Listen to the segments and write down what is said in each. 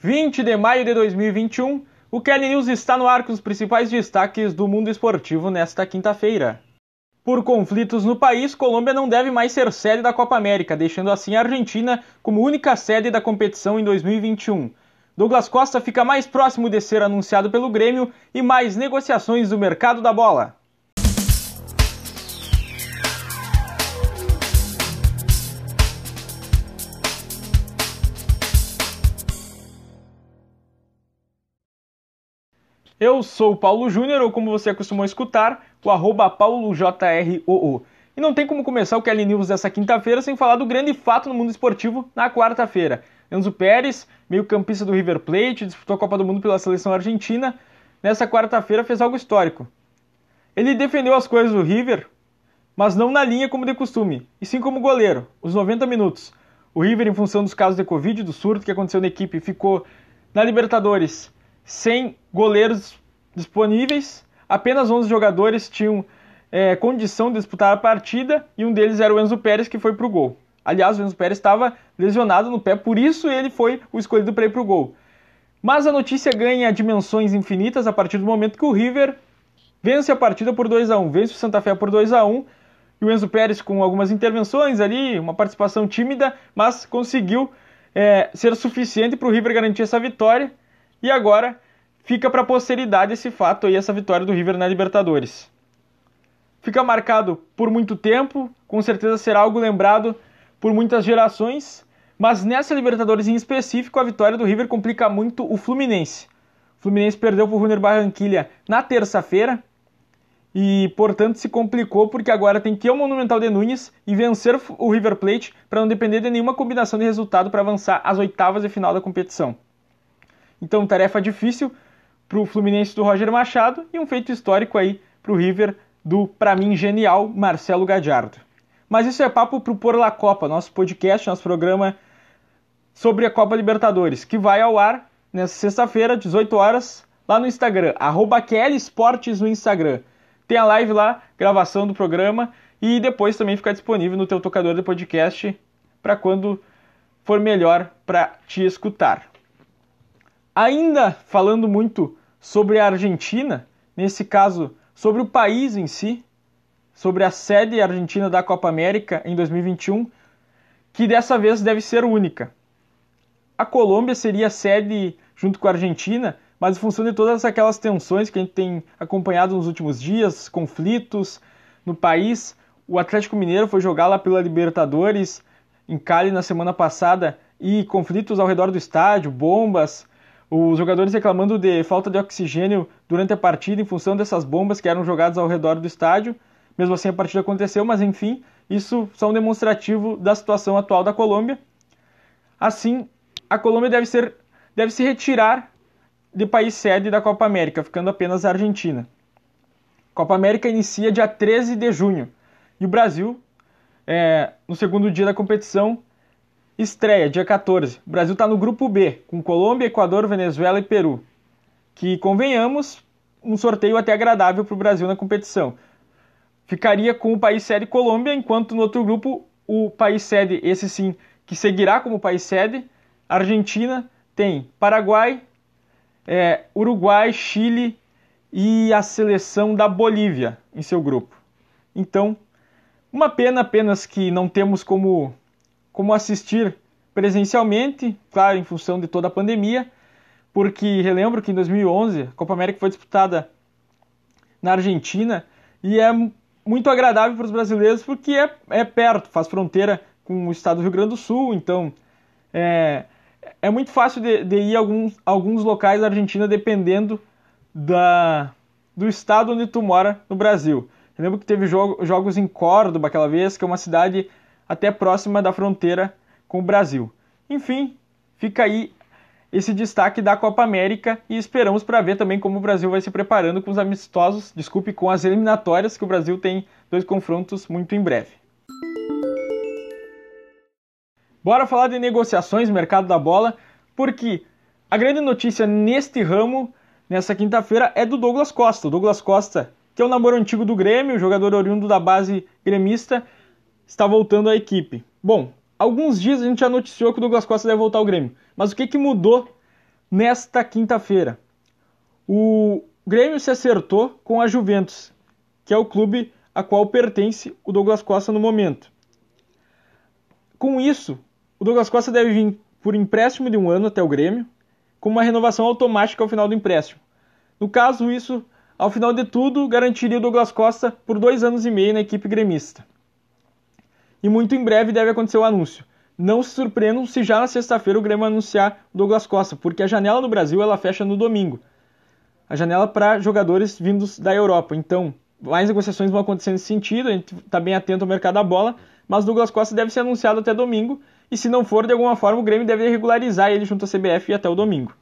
20 de maio de 2021, o Kelly News está no ar com os principais destaques do mundo esportivo nesta quinta-feira. Por conflitos no país, Colômbia não deve mais ser sede da Copa América, deixando assim a Argentina como única sede da competição em 2021. Douglas Costa fica mais próximo de ser anunciado pelo Grêmio e mais negociações do mercado da bola. Eu sou o Paulo Júnior, ou como você acostumou escutar, o arroba paulojroo. E não tem como começar o Kelly News dessa quinta-feira sem falar do grande fato no mundo esportivo na quarta-feira. Enzo Pérez, meio-campista do River Plate, disputou a Copa do Mundo pela seleção argentina, nessa quarta-feira fez algo histórico. Ele defendeu as coisas do River, mas não na linha como de costume, e sim como goleiro, os 90 minutos. O River, em função dos casos de Covid, do surto que aconteceu na equipe, ficou na Libertadores sem goleiros disponíveis, apenas 11 jogadores tinham é, condição de disputar a partida e um deles era o Enzo Pérez, que foi para o gol. Aliás, o Enzo Pérez estava lesionado no pé, por isso ele foi o escolhido para ir para o gol. Mas a notícia ganha dimensões infinitas a partir do momento que o River vence a partida por 2 a 1 vence o Santa Fé por 2 a 1 e o Enzo Pérez com algumas intervenções ali, uma participação tímida, mas conseguiu é, ser suficiente para o River garantir essa vitória e agora fica para a posteridade esse fato aí, essa vitória do River na Libertadores. Fica marcado por muito tempo, com certeza será algo lembrado por muitas gerações, mas nessa Libertadores em específico, a vitória do River complica muito o Fluminense. O Fluminense perdeu para o Junior Barranquilha na terça-feira e, portanto, se complicou porque agora tem que ir ao Monumental de Nunes e vencer o River Plate para não depender de nenhuma combinação de resultado para avançar às oitavas de final da competição. Então, tarefa difícil para o Fluminense do Roger Machado e um feito histórico aí para o River do, para mim, genial Marcelo Gadiardo. Mas isso é papo para o Por La Copa, nosso podcast, nosso programa sobre a Copa Libertadores, que vai ao ar nessa sexta-feira, 18 horas, lá no Instagram, arroba Esportes no Instagram. Tem a live lá, gravação do programa, e depois também fica disponível no teu tocador de podcast para quando for melhor para te escutar. Ainda falando muito sobre a Argentina, nesse caso sobre o país em si, sobre a sede argentina da Copa América em 2021, que dessa vez deve ser única. A Colômbia seria a sede junto com a Argentina, mas em função de todas aquelas tensões que a gente tem acompanhado nos últimos dias, conflitos no país, o Atlético Mineiro foi jogar lá pela Libertadores em Cali na semana passada e conflitos ao redor do estádio, bombas, os jogadores reclamando de falta de oxigênio durante a partida em função dessas bombas que eram jogadas ao redor do estádio. Mesmo assim, a partida aconteceu, mas enfim, isso só um demonstrativo da situação atual da Colômbia. Assim, a Colômbia deve, ser, deve se retirar de país sede da Copa América, ficando apenas a Argentina. A Copa América inicia dia 13 de junho e o Brasil, é, no segundo dia da competição, Estreia, dia 14. O Brasil está no grupo B, com Colômbia, Equador, Venezuela e Peru. Que, convenhamos, um sorteio até agradável para o Brasil na competição. Ficaria com o país sede Colômbia, enquanto no outro grupo o país sede, esse sim, que seguirá como país sede, Argentina, tem Paraguai, é, Uruguai, Chile e a seleção da Bolívia em seu grupo. Então, uma pena apenas que não temos como como assistir presencialmente, claro, em função de toda a pandemia, porque relembro que em 2011 a Copa América foi disputada na Argentina e é muito agradável para os brasileiros porque é, é perto, faz fronteira com o estado do Rio Grande do Sul, então é, é muito fácil de, de ir a alguns, alguns locais da Argentina dependendo da, do estado onde tu mora no Brasil. Eu lembro que teve jogo, jogos em Córdoba aquela vez, que é uma cidade até próxima da fronteira com o Brasil. Enfim, fica aí esse destaque da Copa América e esperamos para ver também como o Brasil vai se preparando com os amistosos, desculpe, com as eliminatórias, que o Brasil tem dois confrontos muito em breve. Bora falar de negociações, mercado da bola, porque a grande notícia neste ramo, nessa quinta-feira, é do Douglas Costa. O Douglas Costa, que é o namoro antigo do Grêmio, jogador oriundo da base gremista, está voltando à equipe. Bom, alguns dias a gente já noticiou que o Douglas Costa deve voltar ao Grêmio, mas o que, que mudou nesta quinta-feira. O Grêmio se acertou com a Juventus, que é o clube a qual pertence o Douglas Costa no momento. Com isso, o Douglas Costa deve vir por empréstimo de um ano até o Grêmio, com uma renovação automática ao final do empréstimo. No caso, isso, ao final de tudo, garantiria o Douglas Costa por dois anos e meio na equipe gremista. E muito em breve deve acontecer o anúncio. Não se surpreendam se já na sexta-feira o Grêmio anunciar Douglas Costa, porque a janela no Brasil ela fecha no domingo. A janela para jogadores vindos da Europa. Então, mais negociações vão acontecer nesse sentido, a gente está bem atento ao mercado da bola, mas Douglas Costa deve ser anunciado até domingo, e se não for, de alguma forma, o Grêmio deve regularizar ele junto à CBF até o domingo.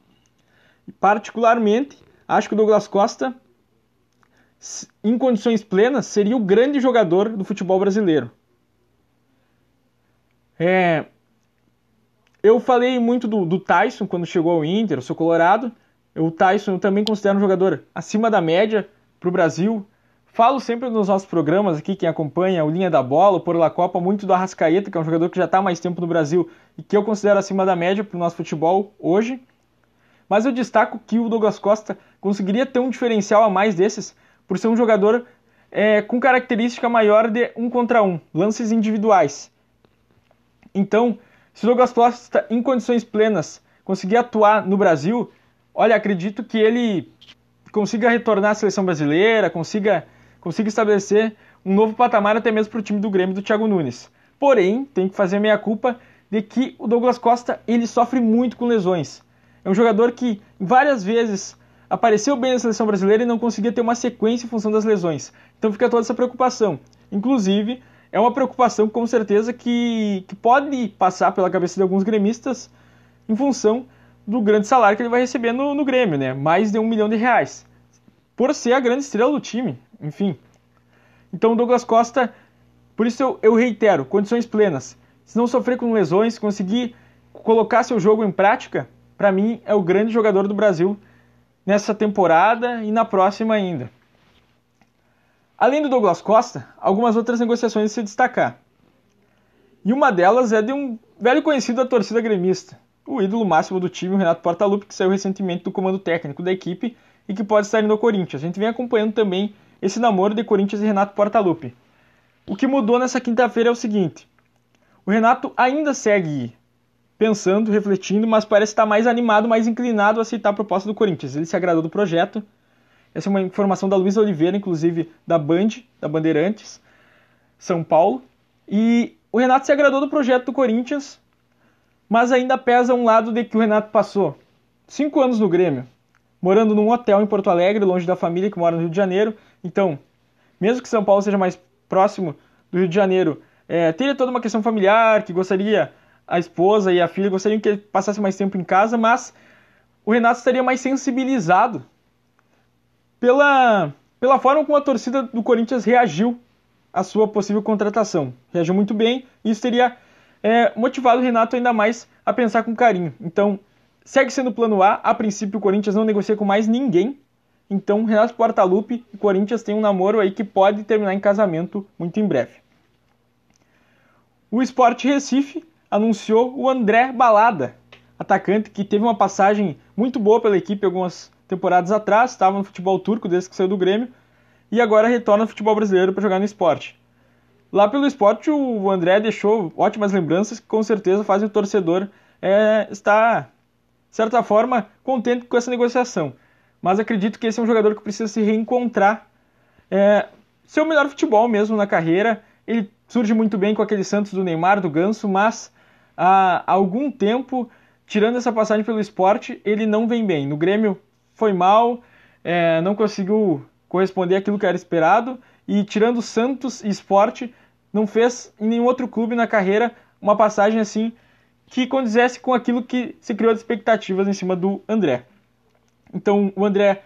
Particularmente, acho que o Douglas Costa, em condições plenas, seria o grande jogador do futebol brasileiro. É, eu falei muito do, do, Tyson quando chegou ao Inter, eu sou colorado. O Tyson eu também considero um jogador acima da média para o Brasil. Falo sempre nos nossos programas aqui, quem acompanha o Linha da Bola, o Por La Copa, muito do Arrascaeta, que é um jogador que já está mais tempo no Brasil e que eu considero acima da média para o nosso futebol hoje. Mas eu destaco que o Douglas Costa conseguiria ter um diferencial a mais desses por ser um jogador é, com característica maior de um contra um, lances individuais. Então, se o Douglas Costa, em condições plenas, conseguir atuar no Brasil, olha, acredito que ele consiga retornar à seleção brasileira, consiga, consiga estabelecer um novo patamar até mesmo para o time do Grêmio do Thiago Nunes. Porém, tem que fazer meia culpa de que o Douglas Costa ele sofre muito com lesões. É um jogador que várias vezes apareceu bem na seleção brasileira e não conseguia ter uma sequência em função das lesões. Então fica toda essa preocupação. Inclusive, é uma preocupação com certeza que, que pode passar pela cabeça de alguns gremistas em função do grande salário que ele vai receber no, no Grêmio, né? Mais de um milhão de reais. Por ser a grande estrela do time, enfim. Então Douglas Costa, por isso eu, eu reitero, condições plenas. Se não sofrer com lesões, conseguir colocar seu jogo em prática, para mim é o grande jogador do Brasil nessa temporada e na próxima ainda. Além do Douglas Costa, algumas outras negociações se destacar. E uma delas é de um velho conhecido da torcida gremista, o ídolo máximo do time, o Renato Portaluppi, que saiu recentemente do comando técnico da equipe e que pode estar indo ao Corinthians. A gente vem acompanhando também esse namoro de Corinthians e Renato Portaluppi. O que mudou nessa quinta-feira é o seguinte: o Renato ainda segue pensando, refletindo, mas parece estar mais animado, mais inclinado a aceitar a proposta do Corinthians. Ele se agradou do projeto essa é uma informação da Luísa Oliveira, inclusive da Band, da Bandeirantes, São Paulo. E o Renato se agradou do projeto do Corinthians, mas ainda pesa um lado de que o Renato passou cinco anos no Grêmio, morando num hotel em Porto Alegre, longe da família que mora no Rio de Janeiro. Então, mesmo que São Paulo seja mais próximo do Rio de Janeiro, é, teria toda uma questão familiar, que gostaria, a esposa e a filha gostariam que ele passasse mais tempo em casa, mas o Renato estaria mais sensibilizado pela, pela forma como a torcida do Corinthians reagiu à sua possível contratação. Reagiu muito bem e isso teria é, motivado o Renato ainda mais a pensar com carinho. Então, segue sendo o plano A. A princípio, o Corinthians não negocia com mais ninguém. Então, Renato Portaluppi e Corinthians têm um namoro aí que pode terminar em casamento muito em breve. O Sport Recife anunciou o André Balada, atacante que teve uma passagem muito boa pela equipe algumas temporadas atrás, estava no futebol turco desde que saiu do Grêmio, e agora retorna ao futebol brasileiro para jogar no esporte. Lá pelo esporte, o André deixou ótimas lembranças que com certeza fazem o torcedor é, estar, de certa forma, contente com essa negociação. Mas acredito que esse é um jogador que precisa se reencontrar, é, seu melhor futebol mesmo na carreira. Ele surge muito bem com aquele Santos do Neymar, do Ganso, mas há algum tempo, tirando essa passagem pelo esporte, ele não vem bem. No Grêmio foi mal, é, não conseguiu corresponder àquilo que era esperado e tirando Santos e Esporte, não fez em nenhum outro clube na carreira uma passagem assim que condizesse com aquilo que se criou de expectativas em cima do André. Então o André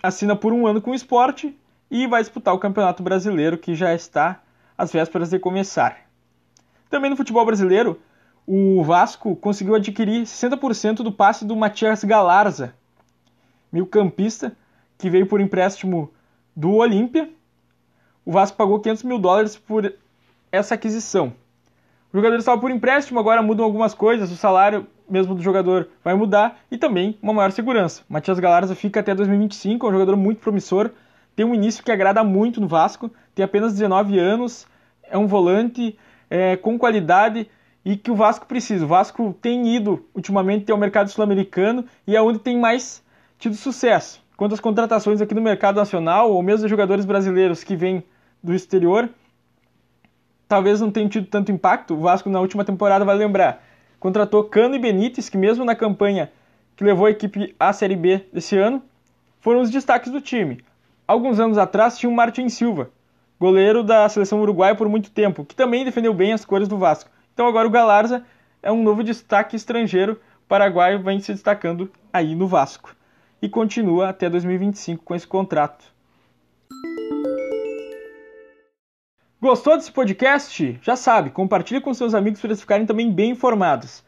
assina por um ano com o esporte e vai disputar o Campeonato Brasileiro que já está às vésperas de começar. Também no futebol brasileiro, o Vasco conseguiu adquirir 60% do passe do Matias Galarza, meio-campista, que veio por empréstimo do Olímpia. O Vasco pagou 500 mil dólares por essa aquisição. O jogador estava por empréstimo, agora mudam algumas coisas, o salário mesmo do jogador vai mudar e também uma maior segurança. Matias Galarza fica até 2025, é um jogador muito promissor, tem um início que agrada muito no Vasco, tem apenas 19 anos, é um volante é, com qualidade e que o Vasco precisa. O Vasco tem ido ultimamente ao mercado sul-americano e é onde tem mais tido sucesso. Quanto às contratações aqui no mercado nacional, ou mesmo jogadores brasileiros que vêm do exterior, talvez não tenham tido tanto impacto. O Vasco na última temporada, vai lembrar, contratou Cano e Benítez, que mesmo na campanha que levou a equipe à Série B desse ano, foram os destaques do time. Alguns anos atrás tinha o Martin Silva, goleiro da seleção uruguaia por muito tempo, que também defendeu bem as cores do Vasco. Então agora o Galarza é um novo destaque estrangeiro, o paraguaio vem se destacando aí no Vasco. E continua até 2025 com esse contrato. Gostou desse podcast? Já sabe, compartilhe com seus amigos para eles ficarem também bem informados.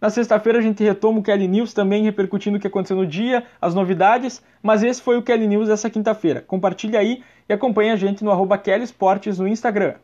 Na sexta-feira a gente retoma o Kelly News também repercutindo o que aconteceu no dia, as novidades, mas esse foi o Kelly News dessa quinta-feira. Compartilhe aí e acompanhe a gente no arroba Kelly Esportes no Instagram.